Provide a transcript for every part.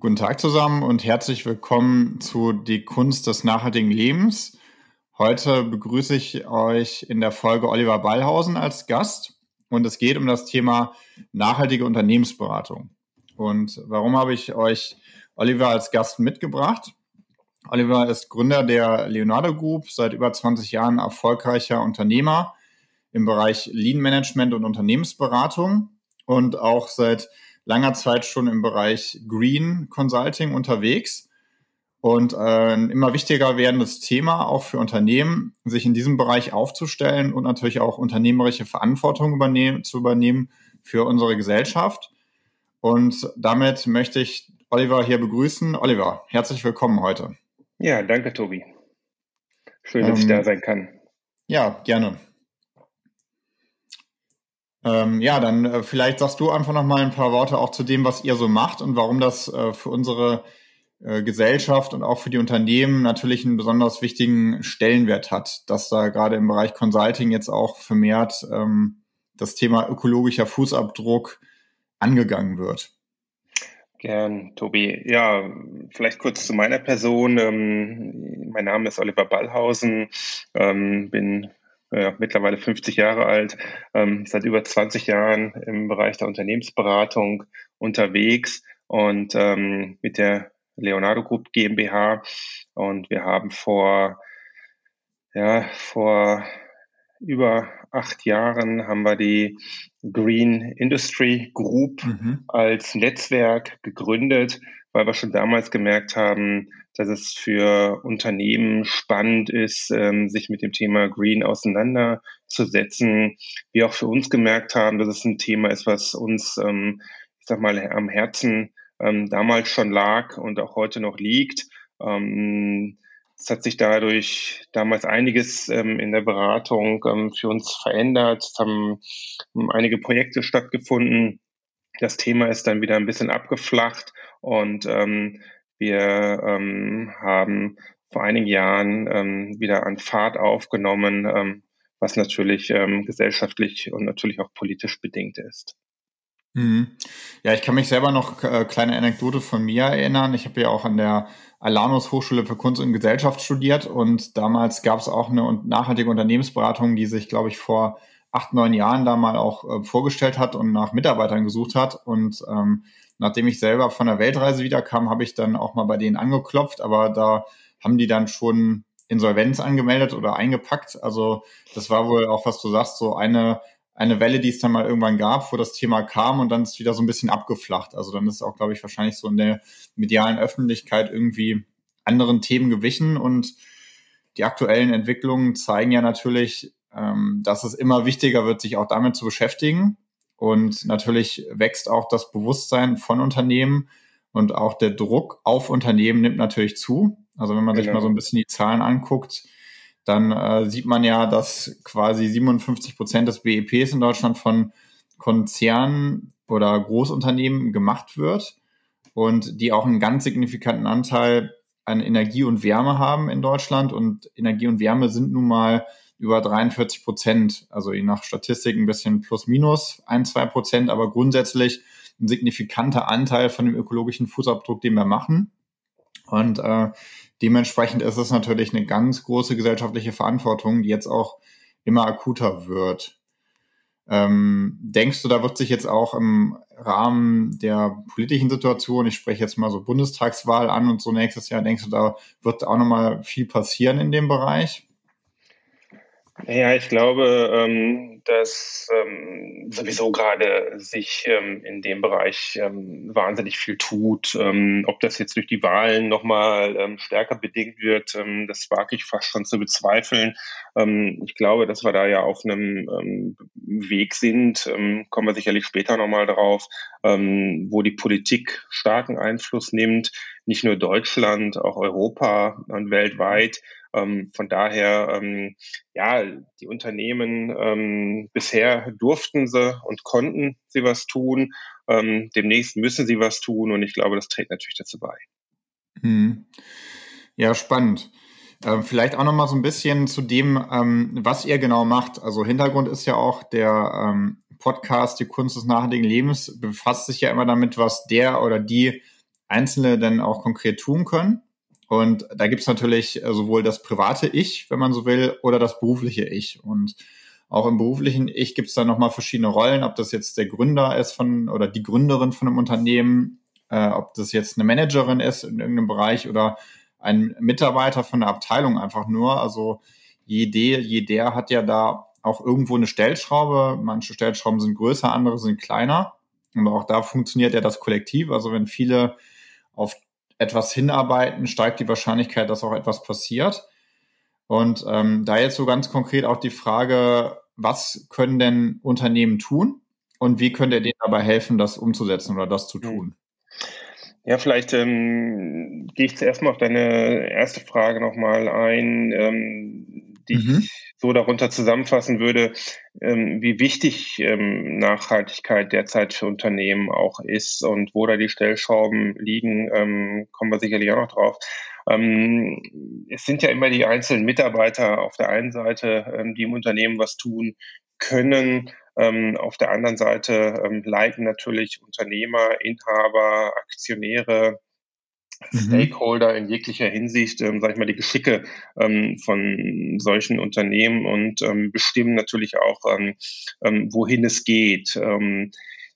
Guten Tag zusammen und herzlich willkommen zu Die Kunst des nachhaltigen Lebens. Heute begrüße ich euch in der Folge Oliver Ballhausen als Gast und es geht um das Thema nachhaltige Unternehmensberatung. Und warum habe ich euch Oliver als Gast mitgebracht? Oliver ist Gründer der Leonardo Group, seit über 20 Jahren erfolgreicher Unternehmer im Bereich Lean Management und Unternehmensberatung und auch seit langer Zeit schon im Bereich Green Consulting unterwegs und äh, ein immer wichtiger werdendes Thema auch für Unternehmen, sich in diesem Bereich aufzustellen und natürlich auch unternehmerische Verantwortung übernehmen, zu übernehmen für unsere Gesellschaft. Und damit möchte ich Oliver hier begrüßen. Oliver, herzlich willkommen heute. Ja, danke, Tobi. Schön, dass ähm, ich da sein kann. Ja, gerne. Ähm, ja, dann äh, vielleicht sagst du einfach noch mal ein paar Worte auch zu dem, was ihr so macht und warum das äh, für unsere äh, Gesellschaft und auch für die Unternehmen natürlich einen besonders wichtigen Stellenwert hat, dass da gerade im Bereich Consulting jetzt auch vermehrt ähm, das Thema ökologischer Fußabdruck angegangen wird. Gern, Tobi. Ja, vielleicht kurz zu meiner Person. Ähm, mein Name ist Oliver Ballhausen, ähm, bin ja, mittlerweile 50 Jahre alt, ähm, seit über 20 Jahren im Bereich der Unternehmensberatung unterwegs und ähm, mit der Leonardo Group GmbH. Und wir haben vor, ja, vor über acht Jahren haben wir die Green Industry Group mhm. als Netzwerk gegründet, weil wir schon damals gemerkt haben, dass es für Unternehmen spannend ist, ähm, sich mit dem Thema Green auseinanderzusetzen. Wir auch für uns gemerkt haben, dass es ein Thema ist, was uns, ähm, ich sag mal, am Herzen ähm, damals schon lag und auch heute noch liegt. Es hat sich dadurch damals einiges ähm, in der Beratung ähm, für uns verändert. Es haben einige Projekte stattgefunden. Das Thema ist dann wieder ein bisschen abgeflacht und ähm, wir ähm, haben vor einigen Jahren ähm, wieder an Fahrt aufgenommen, ähm, was natürlich ähm, gesellschaftlich und natürlich auch politisch bedingt ist. Mhm. Ja, ich kann mich selber noch äh, kleine Anekdote von mir erinnern. Ich habe ja auch an der Alanus Hochschule für Kunst und Gesellschaft studiert und damals gab es auch eine nachhaltige Unternehmensberatung, die sich, glaube ich, vor acht, neun Jahren da mal auch äh, vorgestellt hat und nach Mitarbeitern gesucht hat. Und ähm, nachdem ich selber von der Weltreise wiederkam, habe ich dann auch mal bei denen angeklopft, aber da haben die dann schon Insolvenz angemeldet oder eingepackt. Also das war wohl auch, was du sagst, so eine eine Welle, die es dann mal irgendwann gab, wo das Thema kam und dann ist wieder so ein bisschen abgeflacht. Also dann ist auch, glaube ich, wahrscheinlich so in der medialen Öffentlichkeit irgendwie anderen Themen gewichen und die aktuellen Entwicklungen zeigen ja natürlich, ähm, dass es immer wichtiger wird, sich auch damit zu beschäftigen. Und natürlich wächst auch das Bewusstsein von Unternehmen und auch der Druck auf Unternehmen nimmt natürlich zu. Also wenn man genau. sich mal so ein bisschen die Zahlen anguckt, dann äh, sieht man ja, dass quasi 57 Prozent des BEPs in Deutschland von Konzernen oder Großunternehmen gemacht wird und die auch einen ganz signifikanten Anteil an Energie und Wärme haben in Deutschland. Und Energie und Wärme sind nun mal über 43 Prozent, also je nach Statistik ein bisschen plus minus ein, zwei Prozent, aber grundsätzlich ein signifikanter Anteil von dem ökologischen Fußabdruck, den wir machen. Und äh, Dementsprechend ist es natürlich eine ganz große gesellschaftliche Verantwortung, die jetzt auch immer akuter wird. Ähm, denkst du, da wird sich jetzt auch im Rahmen der politischen Situation, ich spreche jetzt mal so Bundestagswahl an und so nächstes Jahr, denkst du, da wird auch nochmal viel passieren in dem Bereich? Ja, ich glaube, ähm, dass ähm, sowieso gerade sich ähm, in dem Bereich wahnsinnig viel tut. Ob das jetzt durch die Wahlen nochmal stärker bedingt wird, das wage ich fast schon zu bezweifeln. Ich glaube, dass wir da ja auf einem Weg sind, kommen wir sicherlich später nochmal drauf, wo die Politik starken Einfluss nimmt, nicht nur Deutschland, auch Europa und weltweit. Ähm, von daher, ähm, ja, die Unternehmen ähm, bisher durften sie und konnten sie was tun. Ähm, demnächst müssen sie was tun und ich glaube, das trägt natürlich dazu bei. Hm. Ja, spannend. Ähm, vielleicht auch noch mal so ein bisschen zu dem, ähm, was ihr genau macht. Also Hintergrund ist ja auch der Podcast Die Kunst des nachhaltigen Lebens befasst sich ja immer damit, was der oder die Einzelne denn auch konkret tun können. Und da gibt's natürlich äh, sowohl das private Ich, wenn man so will, oder das berufliche Ich. Und auch im beruflichen Ich gibt's da nochmal verschiedene Rollen, ob das jetzt der Gründer ist von oder die Gründerin von einem Unternehmen, äh, ob das jetzt eine Managerin ist in irgendeinem Bereich oder ein Mitarbeiter von der Abteilung einfach nur. Also jede, jeder hat ja da auch irgendwo eine Stellschraube. Manche Stellschrauben sind größer, andere sind kleiner. Und auch da funktioniert ja das Kollektiv. Also wenn viele auf etwas hinarbeiten, steigt die Wahrscheinlichkeit, dass auch etwas passiert. Und ähm, da jetzt so ganz konkret auch die Frage, was können denn Unternehmen tun und wie könnt ihr denen dabei helfen, das umzusetzen oder das zu tun? Ja, vielleicht ähm, gehe ich zuerst mal auf deine erste Frage nochmal ein. Ähm, die mhm. ich so darunter zusammenfassen würde, ähm, wie wichtig ähm, Nachhaltigkeit derzeit für Unternehmen auch ist und wo da die Stellschrauben liegen, ähm, kommen wir sicherlich auch noch drauf. Es sind ja immer die einzelnen Mitarbeiter auf der einen Seite, die im Unternehmen was tun können. Auf der anderen Seite leiten natürlich Unternehmer, Inhaber, Aktionäre. Stakeholder in jeglicher Hinsicht, ähm, sag ich mal, die Geschicke ähm, von solchen Unternehmen und ähm, bestimmen natürlich auch, ähm, ähm, wohin es geht. Ähm,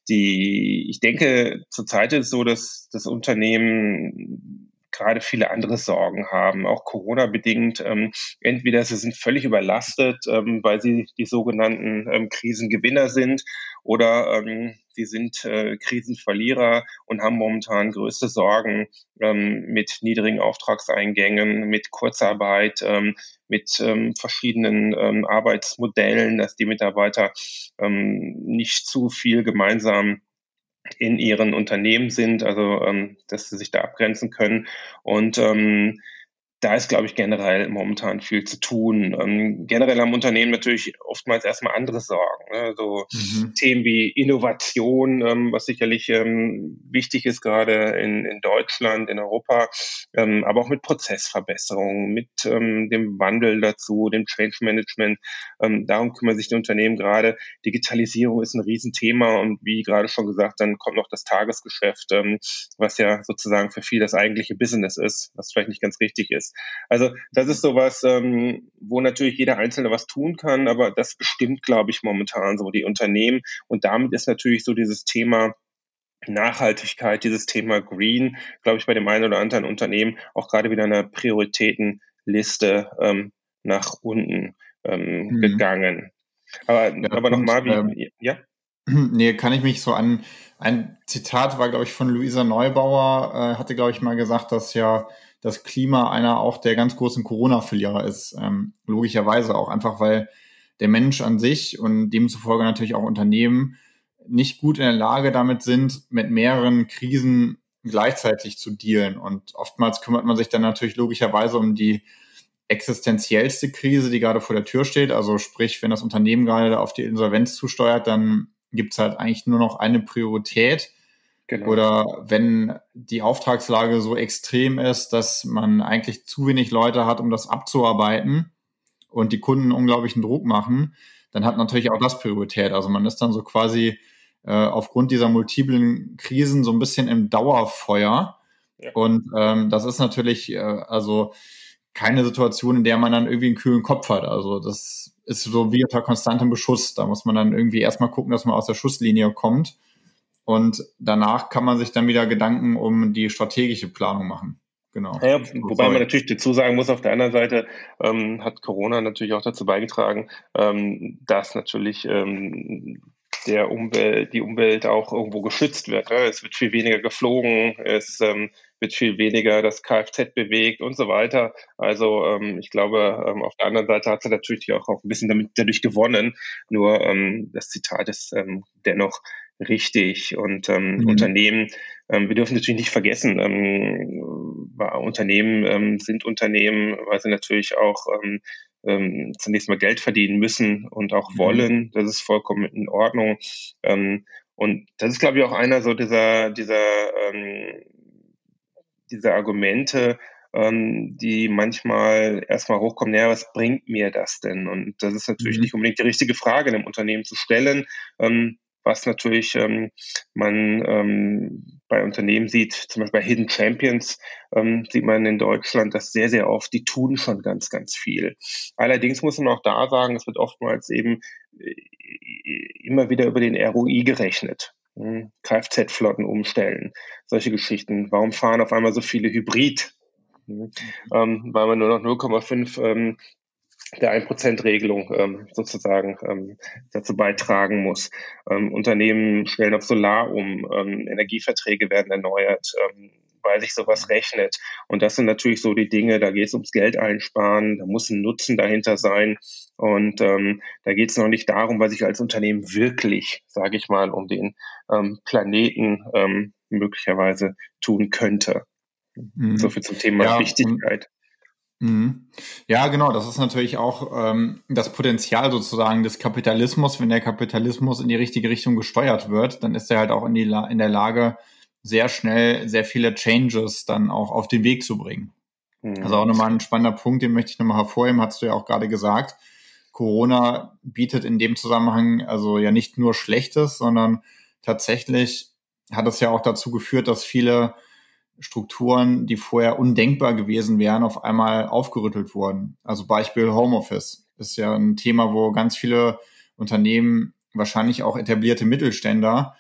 die, ich denke, zurzeit ist es so, dass das Unternehmen gerade viele andere Sorgen haben, auch Corona-bedingt. Ähm, entweder sie sind völlig überlastet, ähm, weil sie die sogenannten ähm, Krisengewinner sind, oder ähm, sie sind äh, Krisenverlierer und haben momentan größte Sorgen ähm, mit niedrigen Auftragseingängen, mit Kurzarbeit, ähm, mit ähm, verschiedenen ähm, Arbeitsmodellen, dass die Mitarbeiter ähm, nicht zu viel gemeinsam in ihren Unternehmen sind, also ähm, dass sie sich da abgrenzen können. Und ähm, da ist, glaube ich, generell momentan viel zu tun. Ähm, generell haben Unternehmen natürlich oftmals erstmal andere Sorgen. Ne? So mhm. Themen wie Innovation, ähm, was sicherlich ähm, wichtig ist, gerade in, in Deutschland, in Europa, ähm, aber auch mit Prozessverbesserungen, mit ähm, dem Wandel dazu, dem Change Management. Ähm, darum kümmern sich die Unternehmen gerade. Digitalisierung ist ein Riesenthema und wie gerade schon gesagt, dann kommt noch das Tagesgeschäft, was ja sozusagen für viele das eigentliche Business ist, was vielleicht nicht ganz richtig ist. Also das ist sowas, ähm, wo natürlich jeder Einzelne was tun kann, aber das bestimmt, glaube ich, momentan so die Unternehmen. Und damit ist natürlich so dieses Thema Nachhaltigkeit, dieses Thema Green, glaube ich, bei dem einen oder anderen Unternehmen auch gerade wieder eine Prioritätenliste ähm, nach unten ähm, mhm. gegangen. Aber, ja, aber nochmal, wie, ähm, ja? Nee, kann ich mich so an ein Zitat war, glaube ich, von Luisa Neubauer, äh, hatte, glaube ich, mal gesagt, dass ja das Klima einer auch der ganz großen Corona-Verlierer ist. Ähm, logischerweise auch einfach, weil der Mensch an sich und demzufolge natürlich auch Unternehmen nicht gut in der Lage damit sind, mit mehreren Krisen gleichzeitig zu dealen. Und oftmals kümmert man sich dann natürlich logischerweise um die existenziellste Krise, die gerade vor der Tür steht. Also sprich, wenn das Unternehmen gerade auf die Insolvenz zusteuert, dann gibt es halt eigentlich nur noch eine Priorität Genau. Oder wenn die Auftragslage so extrem ist, dass man eigentlich zu wenig Leute hat, um das abzuarbeiten und die Kunden unglaublichen Druck machen, dann hat natürlich auch das Priorität. Also man ist dann so quasi äh, aufgrund dieser multiplen Krisen so ein bisschen im Dauerfeuer. Ja. Und ähm, das ist natürlich äh, also keine Situation, in der man dann irgendwie einen kühlen Kopf hat. Also das ist so wie unter konstantem Beschuss. Da muss man dann irgendwie erstmal gucken, dass man aus der Schusslinie kommt und danach kann man sich dann wieder Gedanken um die strategische Planung machen. Genau. Ja, wobei man natürlich dazu sagen muss, auf der anderen Seite ähm, hat Corona natürlich auch dazu beigetragen, ähm, dass natürlich ähm, der Umwelt, die Umwelt auch irgendwo geschützt wird. Ne? Es wird viel weniger geflogen, es ähm, wird viel weniger das Kfz bewegt und so weiter. Also ähm, ich glaube, ähm, auf der anderen Seite hat sie natürlich auch, auch ein bisschen damit dadurch gewonnen. Nur ähm, das Zitat ist ähm, dennoch richtig. Und ähm, mhm. Unternehmen, wir dürfen natürlich nicht vergessen, ähm, Unternehmen sind Unternehmen, weil sie natürlich auch ähm, zunächst mal Geld verdienen müssen und auch mhm. wollen. Das ist vollkommen in Ordnung. Ähm, und das ist, glaube ich, auch einer so dieser, dieser, ähm, dieser Argumente, ähm, die manchmal erstmal hochkommen, naja, was bringt mir das denn? Und das ist natürlich mhm. nicht unbedingt die richtige Frage in einem Unternehmen zu stellen. Ähm, was natürlich ähm, man ähm, bei Unternehmen sieht, zum Beispiel bei Hidden Champions, ähm, sieht man in Deutschland das sehr, sehr oft, die tun schon ganz, ganz viel. Allerdings muss man auch da sagen, es wird oftmals eben äh, immer wieder über den ROI gerechnet. Hm, Kfz-Flotten umstellen, solche Geschichten. Warum fahren auf einmal so viele Hybrid? Hm, ähm, weil man nur noch 0,5 ähm, der 1%-Regelung ähm, sozusagen ähm, dazu beitragen muss. Ähm, Unternehmen stellen auf Solar um, ähm, Energieverträge werden erneuert, ähm, weil sich sowas rechnet. Und das sind natürlich so die Dinge, da geht es ums Geld einsparen, da muss ein Nutzen dahinter sein. Und ähm, da geht es noch nicht darum, was ich als Unternehmen wirklich, sage ich mal, um den Planeten möglicherweise tun könnte. Mhm. So viel zum Thema ja, Wichtigkeit. Mhm. Ja, genau. Das ist natürlich auch ähm, das Potenzial sozusagen des Kapitalismus. Wenn der Kapitalismus in die richtige Richtung gesteuert wird, dann ist er halt auch in, die La in der Lage, sehr schnell sehr viele Changes dann auch auf den Weg zu bringen. Mhm. Also auch nochmal ein spannender Punkt, den möchte ich nochmal hervorheben, hast du ja auch gerade gesagt. Corona bietet in dem Zusammenhang also ja nicht nur Schlechtes, sondern tatsächlich hat es ja auch dazu geführt, dass viele Strukturen, die vorher undenkbar gewesen wären, auf einmal aufgerüttelt wurden. Also Beispiel Homeoffice ist ja ein Thema, wo ganz viele Unternehmen, wahrscheinlich auch etablierte Mittelständler,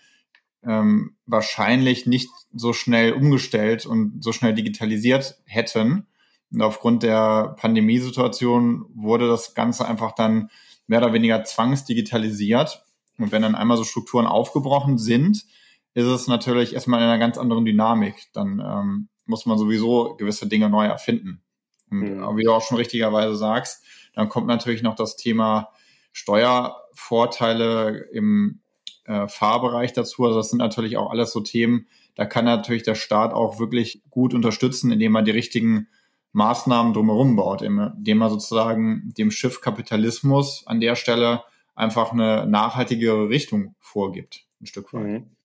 ähm, wahrscheinlich nicht so schnell umgestellt und so schnell digitalisiert hätten. Und aufgrund der Pandemiesituation wurde das Ganze einfach dann mehr oder weniger zwangsdigitalisiert. Und wenn dann einmal so Strukturen aufgebrochen sind, ist es natürlich erstmal in einer ganz anderen Dynamik. Dann ähm, muss man sowieso gewisse Dinge neu erfinden. Und mhm. wie du auch schon richtigerweise sagst, dann kommt natürlich noch das Thema Steuervorteile im äh, Fahrbereich dazu. Also das sind natürlich auch alles so Themen, da kann natürlich der Staat auch wirklich gut unterstützen, indem er die richtigen Maßnahmen drumherum baut, indem er sozusagen dem Schiff Kapitalismus an der Stelle einfach eine nachhaltigere Richtung vorgibt, ein Stück weit. Mhm.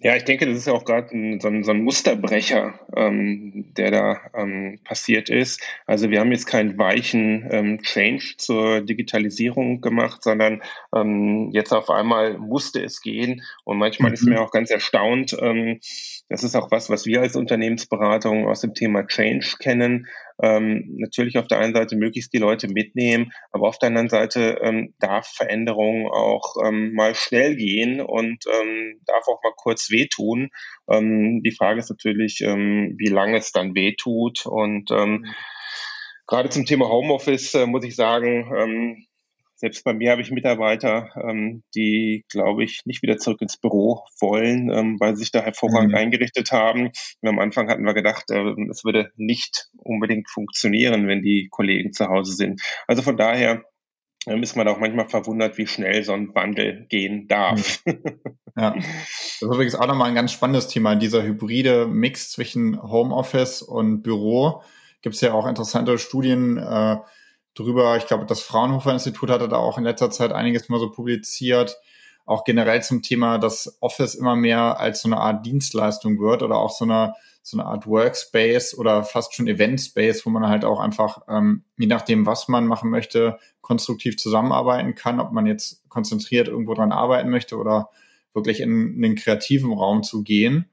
Ja, ich denke, das ist ja auch gerade so, ein, so ein Musterbrecher, ähm, der da ähm, passiert ist. Also wir haben jetzt keinen weichen ähm, Change zur Digitalisierung gemacht, sondern ähm, jetzt auf einmal musste es gehen. Und manchmal mhm. ist mir auch ganz erstaunt, ähm, das ist auch was, was wir als Unternehmensberatung aus dem Thema Change kennen, ähm, natürlich auf der einen Seite möglichst die Leute mitnehmen, aber auf der anderen Seite ähm, darf Veränderung auch ähm, mal schnell gehen und ähm, darf auch mal kurz wehtun. Ähm, die Frage ist natürlich, ähm, wie lange es dann wehtut und ähm, mhm. Gerade zum Thema Homeoffice äh, muss ich sagen, ähm, selbst bei mir habe ich Mitarbeiter, ähm, die, glaube ich, nicht wieder zurück ins Büro wollen, ähm, weil sie sich da hervorragend mhm. eingerichtet haben. Und am Anfang hatten wir gedacht, äh, es würde nicht unbedingt funktionieren, wenn die Kollegen zu Hause sind. Also von daher ähm, ist man auch manchmal verwundert, wie schnell so ein Wandel gehen darf. Mhm. Ja, das ist übrigens auch nochmal ein ganz spannendes Thema. Dieser hybride Mix zwischen Homeoffice und Büro gibt es ja auch interessante Studien, äh, drüber. Ich glaube, das Fraunhofer Institut hatte da auch in letzter Zeit einiges mal so publiziert. Auch generell zum Thema, dass Office immer mehr als so eine Art Dienstleistung wird oder auch so eine, so eine Art Workspace oder fast schon Eventspace, wo man halt auch einfach, ähm, je nachdem, was man machen möchte, konstruktiv zusammenarbeiten kann, ob man jetzt konzentriert irgendwo dran arbeiten möchte oder wirklich in, in den kreativen Raum zu gehen.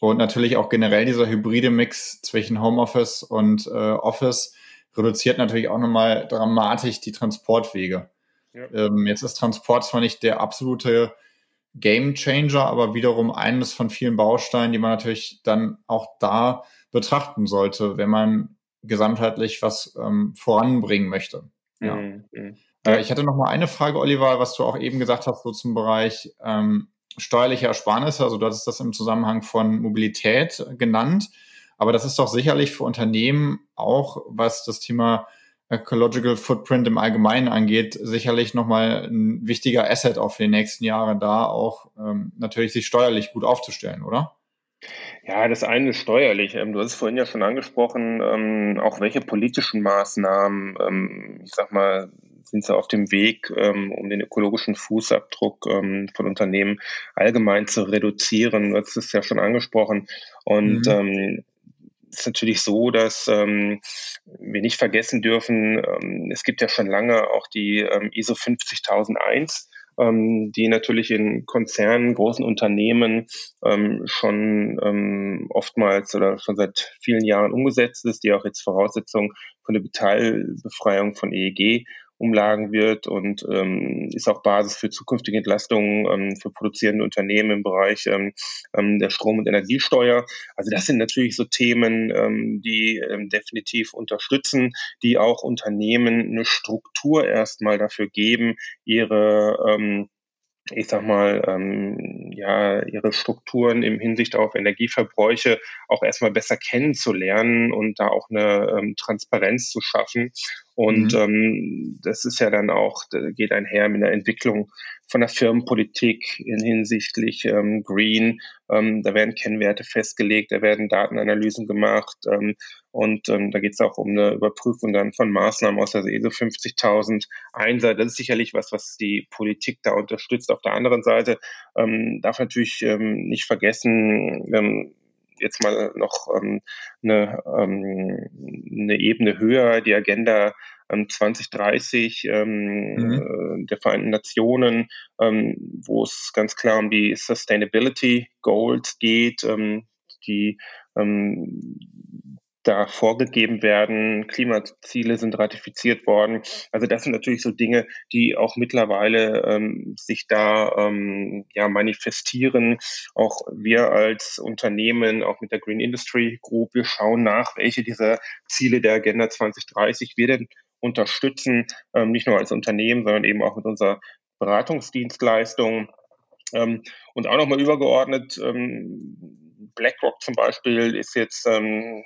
Und natürlich auch generell dieser hybride Mix zwischen Homeoffice und äh, Office reduziert natürlich auch nochmal dramatisch die Transportwege. Ja. Ähm, jetzt ist Transport zwar nicht der absolute Game Changer, aber wiederum eines von vielen Bausteinen, die man natürlich dann auch da betrachten sollte, wenn man gesamtheitlich was ähm, voranbringen möchte. Ja. Mhm. mhm. Äh, ich hatte noch mal eine Frage, Oliver, was du auch eben gesagt hast, so zum Bereich ähm, steuerliche Ersparnisse. Also du hattest das im Zusammenhang von Mobilität genannt. Aber das ist doch sicherlich für Unternehmen auch, was das Thema Ecological Footprint im Allgemeinen angeht, sicherlich nochmal ein wichtiger Asset auch für die nächsten Jahre da, auch ähm, natürlich sich steuerlich gut aufzustellen, oder? Ja, das eine ist steuerlich. Ähm, du hast es vorhin ja schon angesprochen, ähm, auch welche politischen Maßnahmen, ähm, ich sag mal, sind sie auf dem Weg, um den ökologischen Fußabdruck von Unternehmen allgemein zu reduzieren. Du hast es ja schon angesprochen. Und mhm. Ist natürlich so, dass ähm, wir nicht vergessen dürfen, ähm, es gibt ja schon lange auch die ähm, ISO 50001 ähm, die natürlich in Konzernen, großen Unternehmen ähm, schon ähm, oftmals oder schon seit vielen Jahren umgesetzt ist, die auch jetzt Voraussetzung für eine Teilbefreiung von EEG umlagen wird und ähm, ist auch Basis für zukünftige Entlastungen ähm, für produzierende Unternehmen im Bereich ähm, ähm, der Strom- und Energiesteuer. Also das sind natürlich so Themen, ähm, die ähm, definitiv unterstützen, die auch Unternehmen eine Struktur erstmal dafür geben, ihre ähm, ich sag mal, ähm, ja, ihre Strukturen im Hinsicht auf Energieverbräuche auch erstmal besser kennenzulernen und da auch eine ähm, Transparenz zu schaffen. Und mhm. ähm, das ist ja dann auch, geht einher mit der Entwicklung von der Firmenpolitik in hinsichtlich ähm, Green. Ähm, da werden Kennwerte festgelegt, da werden Datenanalysen gemacht ähm, und ähm, da geht es auch um eine Überprüfung dann von Maßnahmen aus der ISO 50.000 Einser. Das ist sicherlich was, was die Politik da unterstützt. Auf der anderen Seite ähm, darf natürlich ähm, nicht vergessen, ähm, jetzt mal noch ähm, eine, ähm, eine Ebene höher, die Agenda 2030 ähm, mhm. Äh, der Vereinten Nationen, ähm, wo es ganz klar um die Sustainability Goals geht, ähm, die ähm, da vorgegeben werden. Klimaziele sind ratifiziert worden. Also das sind natürlich so Dinge, die auch mittlerweile ähm, sich da ähm, ja manifestieren. Auch wir als Unternehmen, auch mit der Green Industry Group, wir schauen nach, welche dieser Ziele der Agenda 2030 wir denn unterstützen, ähm, nicht nur als Unternehmen, sondern eben auch mit unserer Beratungsdienstleistung. Ähm, und auch nochmal übergeordnet, ähm, BlackRock zum Beispiel ist jetzt ähm,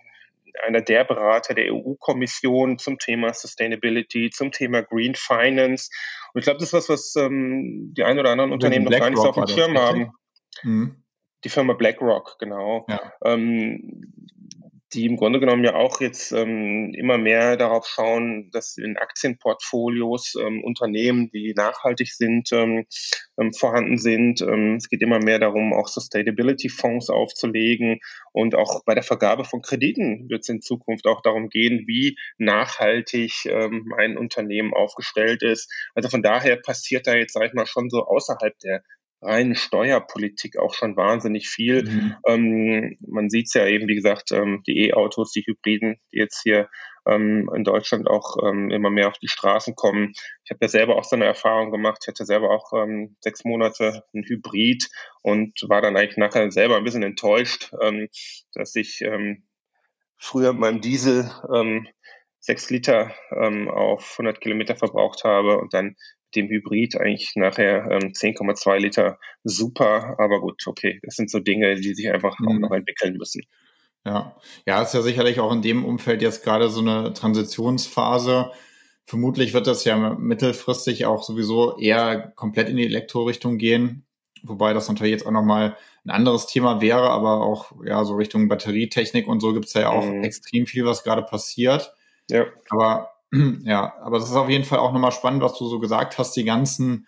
einer der Berater der EU-Kommission zum Thema Sustainability, zum Thema Green Finance. Und ich glaube, das ist was, was ähm, die ein oder anderen Unternehmen noch gar nicht so auf dem Schirm haben. Mhm. Die Firma BlackRock, genau. Ja. Ähm, die im Grunde genommen ja auch jetzt ähm, immer mehr darauf schauen, dass in Aktienportfolios ähm, Unternehmen, die nachhaltig sind, ähm, ähm, vorhanden sind. Ähm, es geht immer mehr darum, auch Sustainability-Fonds aufzulegen und auch bei der Vergabe von Krediten wird es in Zukunft auch darum gehen, wie nachhaltig ähm, ein Unternehmen aufgestellt ist. Also von daher passiert da jetzt, sag ich mal, schon so außerhalb der reinen Steuerpolitik auch schon wahnsinnig viel. Mhm. Ähm, man sieht es ja eben, wie gesagt, ähm, die E-Autos, die Hybriden, die jetzt hier ähm, in Deutschland auch ähm, immer mehr auf die Straßen kommen. Ich habe ja selber auch so eine Erfahrung gemacht. Ich hatte selber auch ähm, sechs Monate ein Hybrid und war dann eigentlich nachher selber ein bisschen enttäuscht, ähm, dass ich früher mit meinem Diesel sechs Liter auf 100 Kilometer verbraucht habe und dann dem Hybrid eigentlich nachher ähm, 10,2 Liter super, aber gut, okay, das sind so Dinge, die sich einfach mhm. auch noch entwickeln müssen. Ja, ja, ist ja sicherlich auch in dem Umfeld jetzt gerade so eine Transitionsphase. Vermutlich wird das ja mittelfristig auch sowieso eher komplett in die Elektrorichtung gehen, wobei das natürlich jetzt auch nochmal ein anderes Thema wäre, aber auch ja so Richtung Batterietechnik und so gibt es ja auch mhm. extrem viel, was gerade passiert. Ja. Aber ja, aber das ist auf jeden Fall auch nochmal spannend, was du so gesagt hast, die ganzen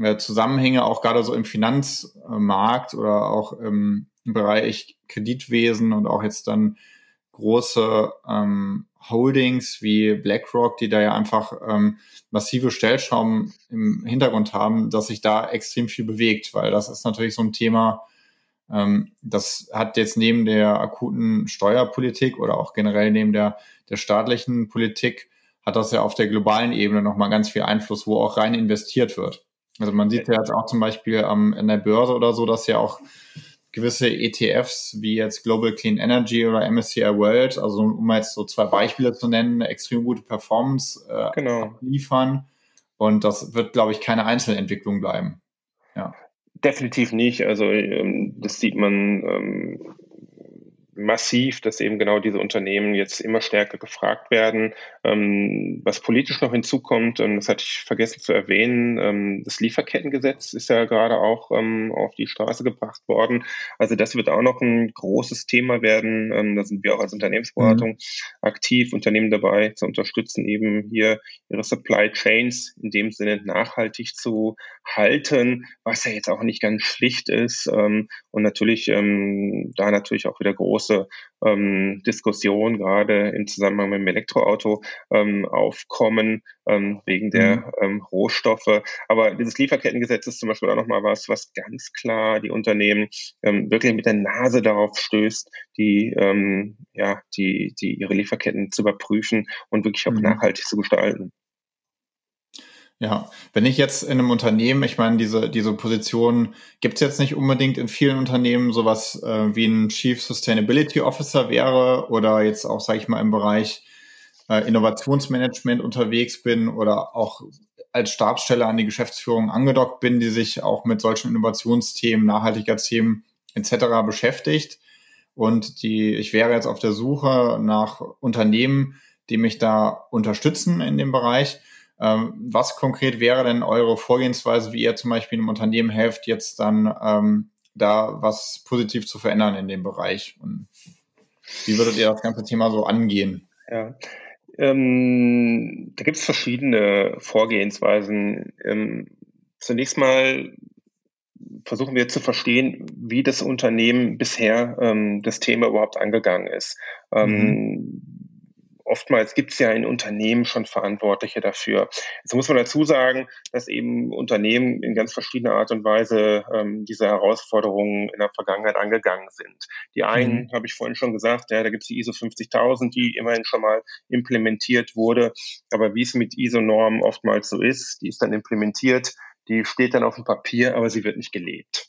äh, Zusammenhänge auch gerade so im Finanzmarkt oder auch im Bereich Kreditwesen und auch jetzt dann große ähm, Holdings wie BlackRock, die da ja einfach ähm, massive Stellschrauben im Hintergrund haben, dass sich da extrem viel bewegt, weil das ist natürlich so ein Thema, ähm, das hat jetzt neben der akuten Steuerpolitik oder auch generell neben der, der staatlichen Politik hat das ja auf der globalen Ebene nochmal ganz viel Einfluss, wo auch rein investiert wird. Also man sieht ja jetzt auch zum Beispiel ähm, in der Börse oder so, dass ja auch gewisse ETFs wie jetzt Global Clean Energy oder MSCI World, also um jetzt so zwei Beispiele zu nennen, eine extrem gute Performance äh, genau. liefern. Und das wird, glaube ich, keine Einzelentwicklung bleiben. Ja. Definitiv nicht. Also ähm, das sieht man ähm, massiv, dass eben genau diese Unternehmen jetzt immer stärker gefragt werden. Ähm, was politisch noch hinzukommt, ähm, das hatte ich vergessen zu erwähnen, ähm, das Lieferkettengesetz ist ja gerade auch ähm, auf die Straße gebracht worden. Also das wird auch noch ein großes Thema werden. Ähm, da sind wir auch als Unternehmensberatung mhm. aktiv, Unternehmen dabei zu unterstützen, eben hier ihre Supply Chains in dem Sinne nachhaltig zu halten, was ja jetzt auch nicht ganz schlicht ist. Ähm, und natürlich da natürlich auch wieder groß große ähm, Diskussion gerade im Zusammenhang mit dem Elektroauto ähm, aufkommen ähm, wegen der mhm. ähm, Rohstoffe. Aber dieses Lieferkettengesetz ist zum Beispiel auch nochmal was, was ganz klar die Unternehmen ähm, wirklich mit der Nase darauf stößt, die, ähm, ja, die, die ihre Lieferketten zu überprüfen und wirklich auch mhm. nachhaltig zu gestalten. Ja, wenn ich jetzt in einem Unternehmen, ich meine, diese, diese Position gibt es jetzt nicht unbedingt in vielen Unternehmen, sowas äh, wie ein Chief Sustainability Officer wäre oder jetzt auch, sage ich mal, im Bereich äh, Innovationsmanagement unterwegs bin oder auch als Stabsstelle an die Geschäftsführung angedockt bin, die sich auch mit solchen Innovationsthemen, Nachhaltigkeitsthemen etc. beschäftigt. Und die, ich wäre jetzt auf der Suche nach Unternehmen, die mich da unterstützen in dem Bereich. Ähm, was konkret wäre denn eure Vorgehensweise, wie ihr zum Beispiel einem Unternehmen helft, jetzt dann ähm, da was positiv zu verändern in dem Bereich? Und wie würdet ihr das ganze Thema so angehen? Ja. Ähm, da gibt es verschiedene Vorgehensweisen. Ähm, zunächst mal versuchen wir zu verstehen, wie das Unternehmen bisher ähm, das Thema überhaupt angegangen ist. Ähm, mhm oftmals gibt es ja in Unternehmen schon Verantwortliche dafür. Jetzt muss man dazu sagen, dass eben Unternehmen in ganz verschiedener Art und Weise ähm, diese Herausforderungen in der Vergangenheit angegangen sind. Die einen, mhm. habe ich vorhin schon gesagt, ja, da gibt es die ISO 50000, die immerhin schon mal implementiert wurde. Aber wie es mit ISO-Normen oftmals so ist, die ist dann implementiert, die steht dann auf dem Papier, aber sie wird nicht gelebt.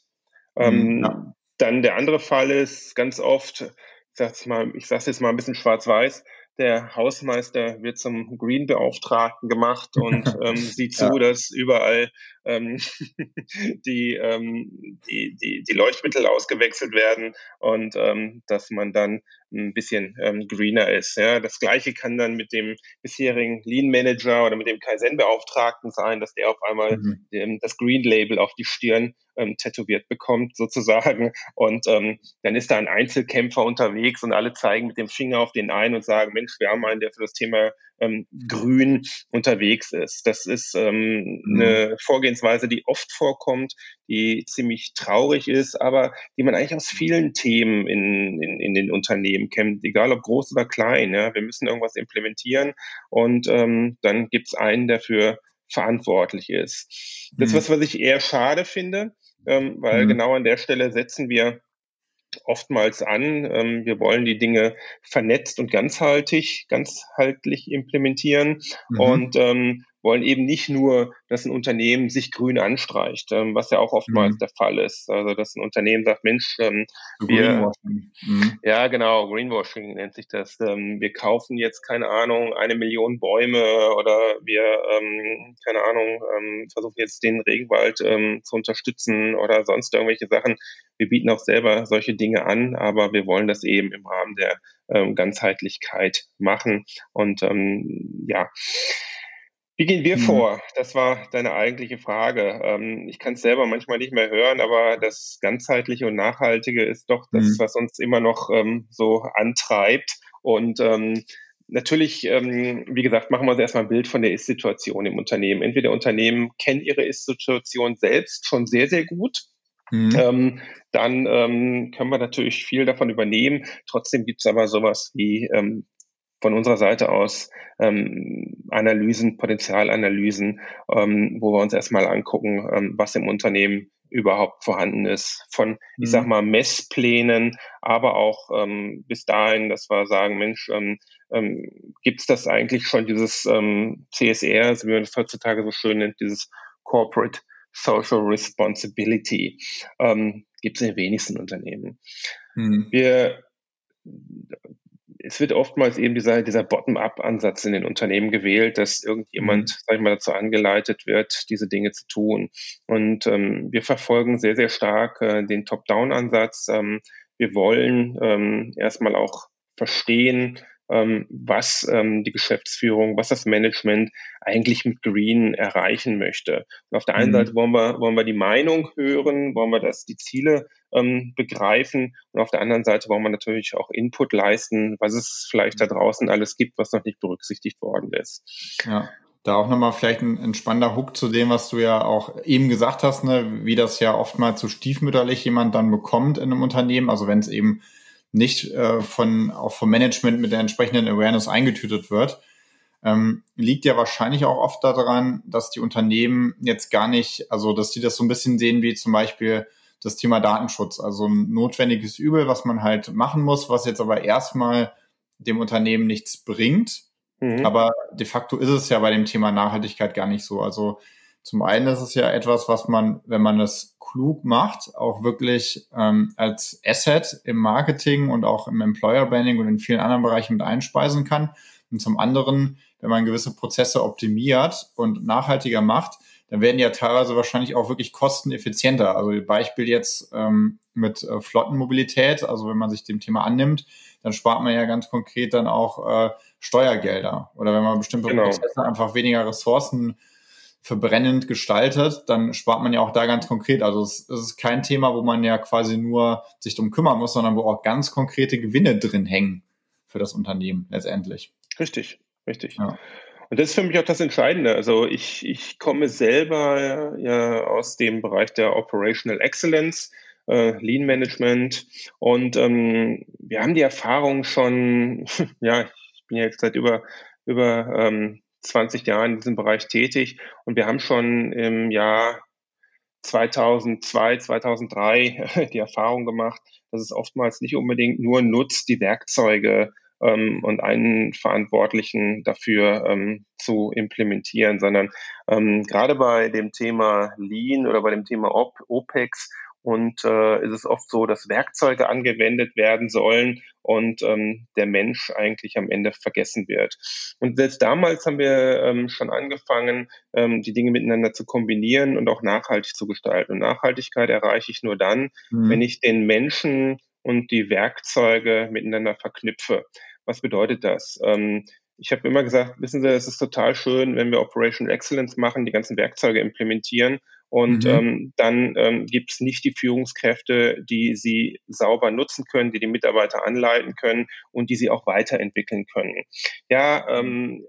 Mhm, ähm, ja. Dann der andere Fall ist ganz oft, ich sag's mal, ich sag's jetzt mal ein bisschen schwarz-weiß, der Hausmeister wird zum Green-Beauftragten gemacht und ähm, sieht zu, ja. dass überall ähm, die, ähm, die, die, die Leuchtmittel ausgewechselt werden und ähm, dass man dann ein bisschen ähm, greener ist. Ja. Das gleiche kann dann mit dem bisherigen Lean Manager oder mit dem Kaizen-Beauftragten sein, dass der auf einmal mhm. dem, das Green Label auf die Stirn ähm, tätowiert bekommt, sozusagen. Und ähm, dann ist da ein Einzelkämpfer unterwegs und alle zeigen mit dem Finger auf den einen und sagen, Mensch, wir haben einen, der für das Thema ähm, grün unterwegs ist. Das ist ähm, mhm. eine Vorgehensweise, die oft vorkommt, die ziemlich traurig ist, aber die man eigentlich aus vielen Themen in, in, in den Unternehmen kennt, egal ob groß oder klein. Ja. Wir müssen irgendwas implementieren und ähm, dann gibt es einen, der für verantwortlich ist. Das, mhm. was, was ich eher schade finde, ähm, weil mhm. genau an der Stelle setzen wir oftmals an. Ähm, wir wollen die Dinge vernetzt und ganzhaltig, ganzhaltlich implementieren. Mhm. Und ähm, wollen eben nicht nur, dass ein Unternehmen sich grün anstreicht, ähm, was ja auch oftmals mhm. der Fall ist. Also dass ein Unternehmen sagt, Mensch, ähm, wir, mhm. ja genau, Greenwashing nennt sich das. Ähm, wir kaufen jetzt keine Ahnung eine Million Bäume oder wir ähm, keine Ahnung ähm, versuchen jetzt den Regenwald ähm, zu unterstützen oder sonst irgendwelche Sachen. Wir bieten auch selber solche Dinge an, aber wir wollen das eben im Rahmen der Ganzheitlichkeit machen und ja. Wie gehen wir mhm. vor? Das war deine eigentliche Frage. Ähm, ich kann es selber manchmal nicht mehr hören, aber das Ganzheitliche und Nachhaltige ist doch das, mhm. was uns immer noch ähm, so antreibt. Und ähm, natürlich, wie gesagt, machen wir uns erstmal ein Bild von der Ist-Situation im Unternehmen. Entweder Unternehmen kennen ihre Ist-Situation selbst schon sehr, sehr gut. Mhm. Ähm, dann ähm, können wir natürlich viel davon übernehmen. Trotzdem gibt es aber sowas wie ähm, von unserer Seite aus ähm, Analysen, Potenzialanalysen, ähm, wo wir uns erstmal angucken, ähm, was im Unternehmen überhaupt vorhanden ist. Von, mhm. ich sag mal, Messplänen, aber auch ähm, bis dahin, dass wir sagen, Mensch, ähm, ähm, gibt es das eigentlich schon, dieses ähm, CSR, wie man das heutzutage so schön nennt, dieses Corporate Social Responsibility, ähm, gibt es in den wenigsten Unternehmen. Mhm. Wir es wird oftmals eben dieser, dieser Bottom-up-Ansatz in den Unternehmen gewählt, dass irgendjemand, mhm. sag ich mal, dazu angeleitet wird, diese Dinge zu tun. Und ähm, wir verfolgen sehr, sehr stark äh, den Top-Down-Ansatz. Ähm, wir wollen ähm, erstmal auch verstehen, was ähm, die Geschäftsführung, was das Management eigentlich mit Green erreichen möchte. Und auf der einen mhm. Seite wollen wir, wollen wir die Meinung hören, wollen wir, dass die Ziele ähm, begreifen und auf der anderen Seite wollen wir natürlich auch Input leisten, was es vielleicht da draußen alles gibt, was noch nicht berücksichtigt worden ist. Ja. Da auch nochmal vielleicht ein, ein spannender Hook zu dem, was du ja auch eben gesagt hast, ne, wie das ja oftmals so stiefmütterlich jemand dann bekommt in einem Unternehmen. Also wenn es eben nicht äh, von, auch vom Management mit der entsprechenden Awareness eingetütet wird. Ähm, liegt ja wahrscheinlich auch oft daran, dass die Unternehmen jetzt gar nicht, also dass die das so ein bisschen sehen wie zum Beispiel das Thema Datenschutz, also ein notwendiges Übel, was man halt machen muss, was jetzt aber erstmal dem Unternehmen nichts bringt. Mhm. Aber de facto ist es ja bei dem Thema Nachhaltigkeit gar nicht so. Also zum einen ist es ja etwas, was man, wenn man es klug macht, auch wirklich ähm, als Asset im Marketing und auch im Employer Branding und in vielen anderen Bereichen mit einspeisen kann. Und zum anderen, wenn man gewisse Prozesse optimiert und nachhaltiger macht, dann werden die ja teilweise wahrscheinlich auch wirklich kosteneffizienter. Also Beispiel jetzt ähm, mit äh, Flottenmobilität, also wenn man sich dem Thema annimmt, dann spart man ja ganz konkret dann auch äh, Steuergelder. Oder wenn man bestimmte genau. Prozesse einfach weniger Ressourcen verbrennend gestaltet, dann spart man ja auch da ganz konkret. Also es, es ist kein Thema, wo man ja quasi nur sich drum kümmern muss, sondern wo auch ganz konkrete Gewinne drin hängen für das Unternehmen letztendlich. Richtig, richtig. Ja. Und das ist für mich auch das Entscheidende. Also ich, ich komme selber ja aus dem Bereich der Operational Excellence, äh, Lean Management und ähm, wir haben die Erfahrung schon, ja, ich bin ja jetzt seit über, über ähm, 20 Jahren in diesem Bereich tätig. Und wir haben schon im Jahr 2002, 2003 die Erfahrung gemacht, dass es oftmals nicht unbedingt nur nutzt, die Werkzeuge ähm, und einen Verantwortlichen dafür ähm, zu implementieren, sondern ähm, gerade bei dem Thema Lean oder bei dem Thema Op OPEX und äh, ist es oft so, dass Werkzeuge angewendet werden sollen und ähm, der Mensch eigentlich am Ende vergessen wird. Und selbst damals haben wir ähm, schon angefangen, ähm, die Dinge miteinander zu kombinieren und auch nachhaltig zu gestalten. Und Nachhaltigkeit erreiche ich nur dann, mhm. wenn ich den Menschen und die Werkzeuge miteinander verknüpfe. Was bedeutet das? Ähm, ich habe immer gesagt, wissen Sie, es ist total schön, wenn wir Operational Excellence machen, die ganzen Werkzeuge implementieren und mhm. ähm, dann ähm, gibt es nicht die Führungskräfte, die sie sauber nutzen können, die die Mitarbeiter anleiten können und die sie auch weiterentwickeln können. Ja, ähm,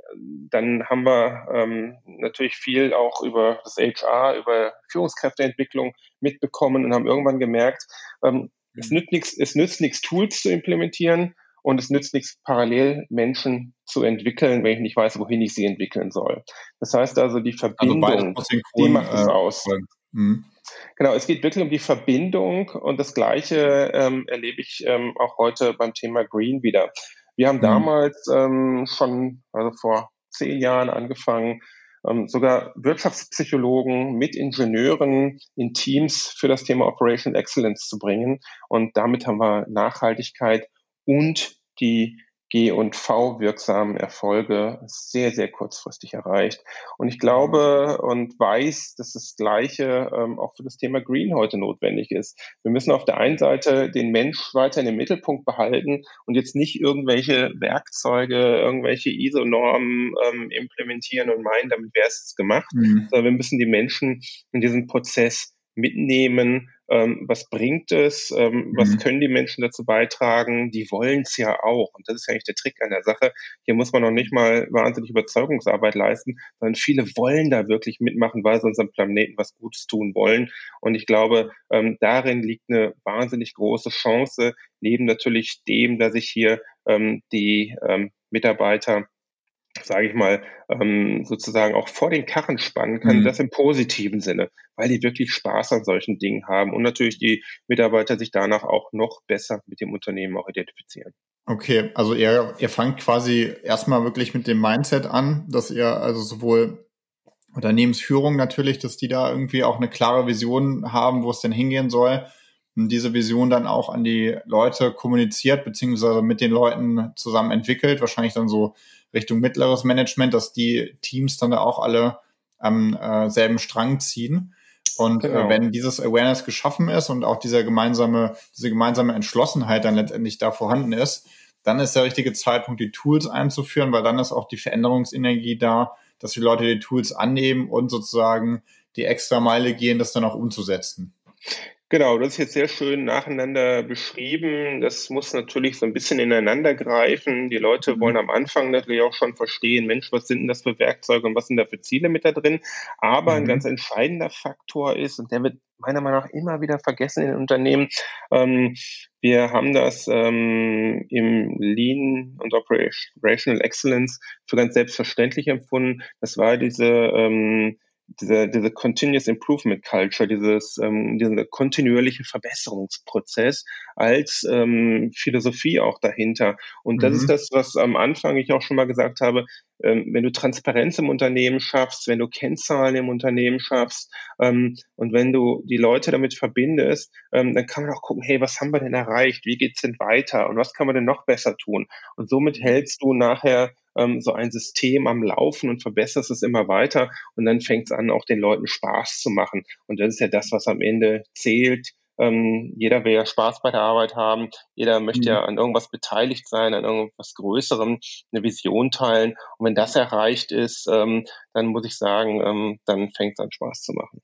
dann haben wir ähm, natürlich viel auch über das HR, über Führungskräfteentwicklung mitbekommen und haben irgendwann gemerkt, ähm, es mhm. nützt nichts, es nützt nichts, Tools zu implementieren, und es nützt nichts, parallel Menschen zu entwickeln, wenn ich nicht weiß, wohin ich sie entwickeln soll. Das heißt also, die also Verbindung, also die macht es äh, aus. Mhm. Genau, es geht wirklich um die Verbindung und das Gleiche ähm, erlebe ich ähm, auch heute beim Thema Green wieder. Wir haben mhm. damals ähm, schon, also vor zehn Jahren angefangen, ähm, sogar Wirtschaftspsychologen mit Ingenieuren in Teams für das Thema Operation Excellence zu bringen. Und damit haben wir Nachhaltigkeit und die G- und V-wirksamen Erfolge sehr, sehr kurzfristig erreicht. Und ich glaube und weiß, dass das Gleiche ähm, auch für das Thema Green heute notwendig ist. Wir müssen auf der einen Seite den Mensch weiter in den Mittelpunkt behalten und jetzt nicht irgendwelche Werkzeuge, irgendwelche ISO-Normen ähm, implementieren und meinen, damit wäre es gemacht, mhm. sondern wir müssen die Menschen in diesen Prozess mitnehmen, ähm, was bringt es, ähm, mhm. was können die Menschen dazu beitragen, die wollen es ja auch. Und das ist ja eigentlich der Trick an der Sache. Hier muss man noch nicht mal wahnsinnig Überzeugungsarbeit leisten, sondern viele wollen da wirklich mitmachen, weil sie unserem Planeten was Gutes tun wollen. Und ich glaube, ähm, darin liegt eine wahnsinnig große Chance, neben natürlich dem, dass ich hier ähm, die ähm, Mitarbeiter sage ich mal, ähm, sozusagen auch vor den Karren spannen kann, mhm. das im positiven Sinne, weil die wirklich Spaß an solchen Dingen haben und natürlich die Mitarbeiter sich danach auch noch besser mit dem Unternehmen auch identifizieren. Okay, also ihr, ihr fangt quasi erstmal wirklich mit dem Mindset an, dass ihr also sowohl Unternehmensführung natürlich, dass die da irgendwie auch eine klare Vision haben, wo es denn hingehen soll und diese Vision dann auch an die Leute kommuniziert, beziehungsweise mit den Leuten zusammen entwickelt, wahrscheinlich dann so Richtung mittleres Management, dass die Teams dann da auch alle am äh, selben Strang ziehen. Und äh, genau. äh, wenn dieses Awareness geschaffen ist und auch dieser gemeinsame, diese gemeinsame Entschlossenheit dann letztendlich da vorhanden ist, dann ist der richtige Zeitpunkt, die Tools einzuführen, weil dann ist auch die Veränderungsenergie da, dass die Leute die Tools annehmen und sozusagen die extra Meile gehen, das dann auch umzusetzen. Genau, das ist jetzt sehr schön nacheinander beschrieben. Das muss natürlich so ein bisschen ineinander greifen. Die Leute wollen mhm. am Anfang natürlich auch schon verstehen, Mensch, was sind denn das für Werkzeuge und was sind da für Ziele mit da drin? Aber mhm. ein ganz entscheidender Faktor ist, und der wird meiner Meinung nach immer wieder vergessen in den Unternehmen. Ähm, wir haben das ähm, im Lean und Operational Excellence für ganz selbstverständlich empfunden. Das war diese ähm, diese, diese Continuous Improvement Culture, dieses, ähm, dieser kontinuierliche Verbesserungsprozess als ähm, Philosophie auch dahinter. Und das mhm. ist das, was am Anfang ich auch schon mal gesagt habe, wenn du Transparenz im Unternehmen schaffst, wenn du Kennzahlen im Unternehmen schaffst ähm, und wenn du die Leute damit verbindest, ähm, dann kann man auch gucken, hey, was haben wir denn erreicht? Wie geht's denn weiter? Und was kann man denn noch besser tun? Und somit hältst du nachher ähm, so ein System am Laufen und verbesserst es immer weiter und dann fängt es an, auch den Leuten Spaß zu machen. Und das ist ja das, was am Ende zählt. Ähm, jeder will ja Spaß bei der Arbeit haben. Jeder möchte mhm. ja an irgendwas beteiligt sein, an irgendwas Größerem, eine Vision teilen. Und wenn das erreicht ist, ähm, dann muss ich sagen, ähm, dann fängt es an Spaß zu machen.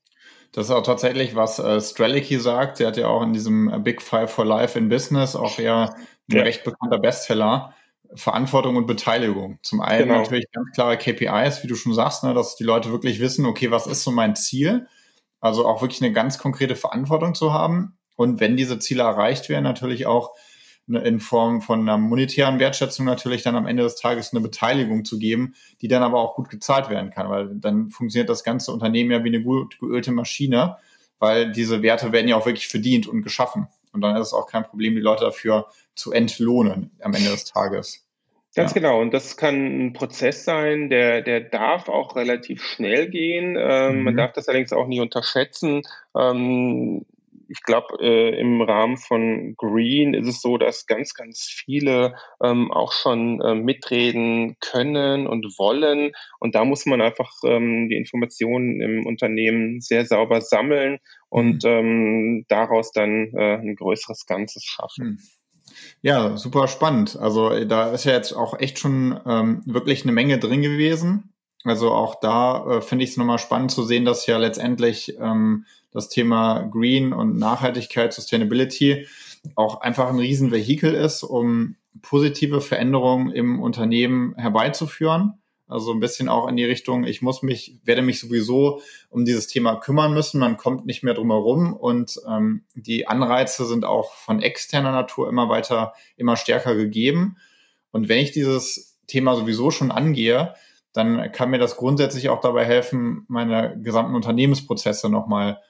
Das ist auch tatsächlich, was äh, Strelicky sagt. Der hat ja auch in diesem Big Five for Life in Business auch ja ein ja. recht bekannter Bestseller Verantwortung und Beteiligung. Zum einen genau. natürlich ganz klare KPIs, wie du schon sagst, ne, dass die Leute wirklich wissen, okay, was ist so mein Ziel? Also auch wirklich eine ganz konkrete Verantwortung zu haben. Und wenn diese Ziele erreicht werden, natürlich auch in Form von einer monetären Wertschätzung natürlich dann am Ende des Tages eine Beteiligung zu geben, die dann aber auch gut gezahlt werden kann, weil dann funktioniert das ganze Unternehmen ja wie eine gut geölte Maschine, weil diese Werte werden ja auch wirklich verdient und geschaffen. Und dann ist es auch kein Problem, die Leute dafür zu entlohnen am Ende des Tages. Ganz ja. genau. Und das kann ein Prozess sein, der, der darf auch relativ schnell gehen. Ähm, mhm. Man darf das allerdings auch nie unterschätzen. Ähm, ich glaube, äh, im Rahmen von Green ist es so, dass ganz, ganz viele ähm, auch schon äh, mitreden können und wollen. Und da muss man einfach ähm, die Informationen im Unternehmen sehr sauber sammeln und mhm. ähm, daraus dann äh, ein größeres Ganzes schaffen. Mhm. Ja, super spannend. Also da ist ja jetzt auch echt schon ähm, wirklich eine Menge drin gewesen. Also auch da äh, finde ich es nochmal spannend zu sehen, dass ja letztendlich ähm, das Thema Green und Nachhaltigkeit, Sustainability auch einfach ein Riesenvehikel ist, um positive Veränderungen im Unternehmen herbeizuführen. Also ein bisschen auch in die Richtung, ich muss mich, werde mich sowieso um dieses Thema kümmern müssen. Man kommt nicht mehr drum herum und ähm, die Anreize sind auch von externer Natur immer weiter, immer stärker gegeben. Und wenn ich dieses Thema sowieso schon angehe, dann kann mir das grundsätzlich auch dabei helfen, meine gesamten Unternehmensprozesse nochmal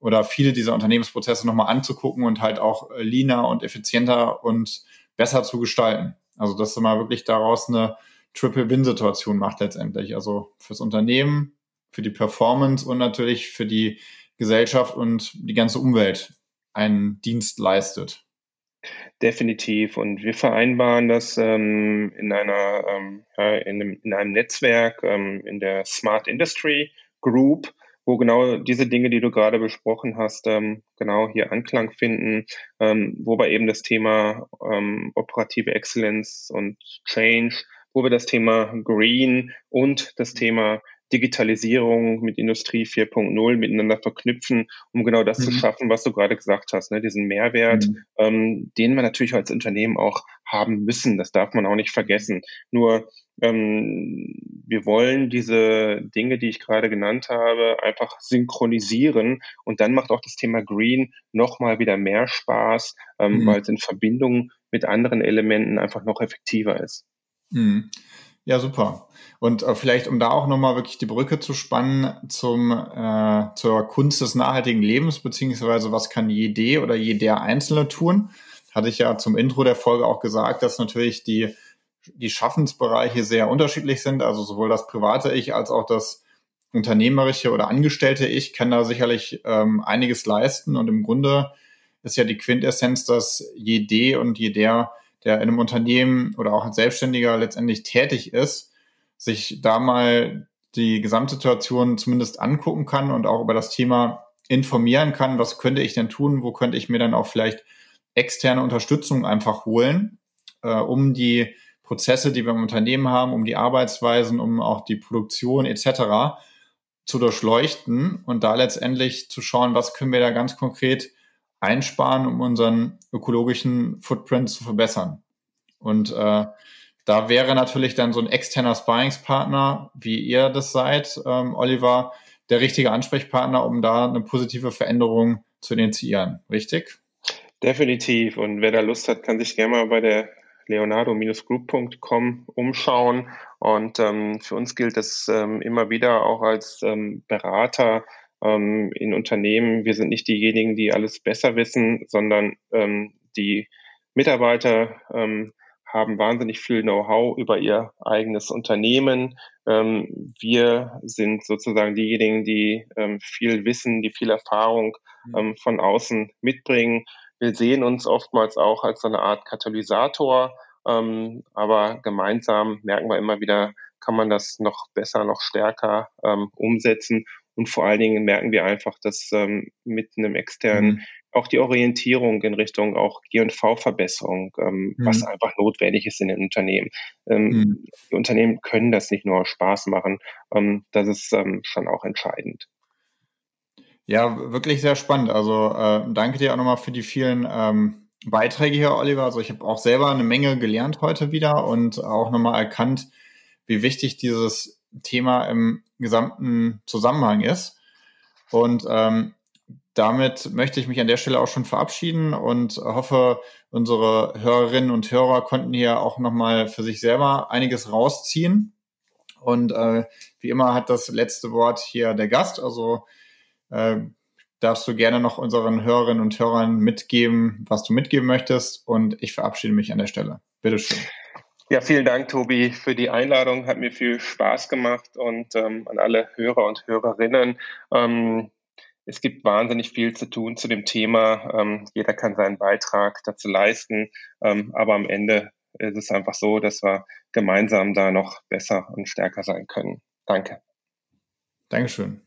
oder viele dieser Unternehmensprozesse nochmal anzugucken und halt auch leaner und effizienter und besser zu gestalten. Also dass mal wirklich daraus eine Triple-Win-Situation macht letztendlich. Also fürs Unternehmen, für die Performance und natürlich für die Gesellschaft und die ganze Umwelt einen Dienst leistet. Definitiv. Und wir vereinbaren das ähm, in einer ähm, ja, in, einem, in, einem, Netzwerk ähm, in der Smart Industry Group, wo genau diese Dinge, die du gerade besprochen hast, ähm, genau hier Anklang finden, ähm, wobei eben das Thema ähm, operative Excellence und Change wo wir das Thema Green und das Thema Digitalisierung mit Industrie 4.0 miteinander verknüpfen, um genau das mhm. zu schaffen, was du gerade gesagt hast, ne? diesen Mehrwert, mhm. ähm, den wir natürlich als Unternehmen auch haben müssen. Das darf man auch nicht vergessen. Nur ähm, wir wollen diese Dinge, die ich gerade genannt habe, einfach synchronisieren und dann macht auch das Thema Green nochmal wieder mehr Spaß, ähm, mhm. weil es in Verbindung mit anderen Elementen einfach noch effektiver ist. Mhm. Ja, super. Und äh, vielleicht, um da auch nochmal wirklich die Brücke zu spannen zum, äh, zur Kunst des nachhaltigen Lebens, beziehungsweise was kann jede oder jeder Einzelne tun, hatte ich ja zum Intro der Folge auch gesagt, dass natürlich die, die Schaffensbereiche sehr unterschiedlich sind, also sowohl das private Ich als auch das unternehmerische oder angestellte Ich kann da sicherlich ähm, einiges leisten und im Grunde ist ja die Quintessenz, dass jede und jeder der in einem Unternehmen oder auch als Selbstständiger letztendlich tätig ist, sich da mal die Gesamtsituation zumindest angucken kann und auch über das Thema informieren kann, was könnte ich denn tun, wo könnte ich mir dann auch vielleicht externe Unterstützung einfach holen, äh, um die Prozesse, die wir im Unternehmen haben, um die Arbeitsweisen, um auch die Produktion etc. zu durchleuchten und da letztendlich zu schauen, was können wir da ganz konkret einsparen, um unseren ökologischen Footprint zu verbessern. Und äh, da wäre natürlich dann so ein externer Sparringspartner, wie ihr das seid, ähm, Oliver, der richtige Ansprechpartner, um da eine positive Veränderung zu initiieren. Richtig? Definitiv. Und wer da Lust hat, kann sich gerne mal bei der leonardo-group.com umschauen. Und ähm, für uns gilt es ähm, immer wieder auch als ähm, Berater ähm, in Unternehmen. Wir sind nicht diejenigen, die alles besser wissen, sondern ähm, die Mitarbeiter ähm, haben wahnsinnig viel Know-how über ihr eigenes Unternehmen. Ähm, wir sind sozusagen diejenigen, die ähm, viel Wissen, die viel Erfahrung mhm. ähm, von außen mitbringen. Wir sehen uns oftmals auch als so eine Art Katalysator, aber gemeinsam merken wir immer wieder, kann man das noch besser, noch stärker umsetzen. Und vor allen Dingen merken wir einfach, dass ähm, mit einem externen mhm auch die Orientierung in Richtung auch G&V-Verbesserung, ähm, mhm. was einfach notwendig ist in den Unternehmen. Ähm, mhm. Die Unternehmen können das nicht nur Spaß machen, ähm, das ist ähm, schon auch entscheidend. Ja, wirklich sehr spannend. Also äh, danke dir auch nochmal für die vielen ähm, Beiträge hier, Oliver. Also ich habe auch selber eine Menge gelernt heute wieder und auch nochmal erkannt, wie wichtig dieses Thema im gesamten Zusammenhang ist. Und ähm, damit möchte ich mich an der Stelle auch schon verabschieden und hoffe, unsere Hörerinnen und Hörer konnten hier auch nochmal für sich selber einiges rausziehen. Und äh, wie immer hat das letzte Wort hier der Gast. Also äh, darfst du gerne noch unseren Hörerinnen und Hörern mitgeben, was du mitgeben möchtest. Und ich verabschiede mich an der Stelle. Bitteschön. Ja, vielen Dank, Tobi, für die Einladung. Hat mir viel Spaß gemacht und ähm, an alle Hörer und Hörerinnen. Ähm, es gibt wahnsinnig viel zu tun zu dem Thema. Ähm, jeder kann seinen Beitrag dazu leisten. Ähm, aber am Ende ist es einfach so, dass wir gemeinsam da noch besser und stärker sein können. Danke. Dankeschön.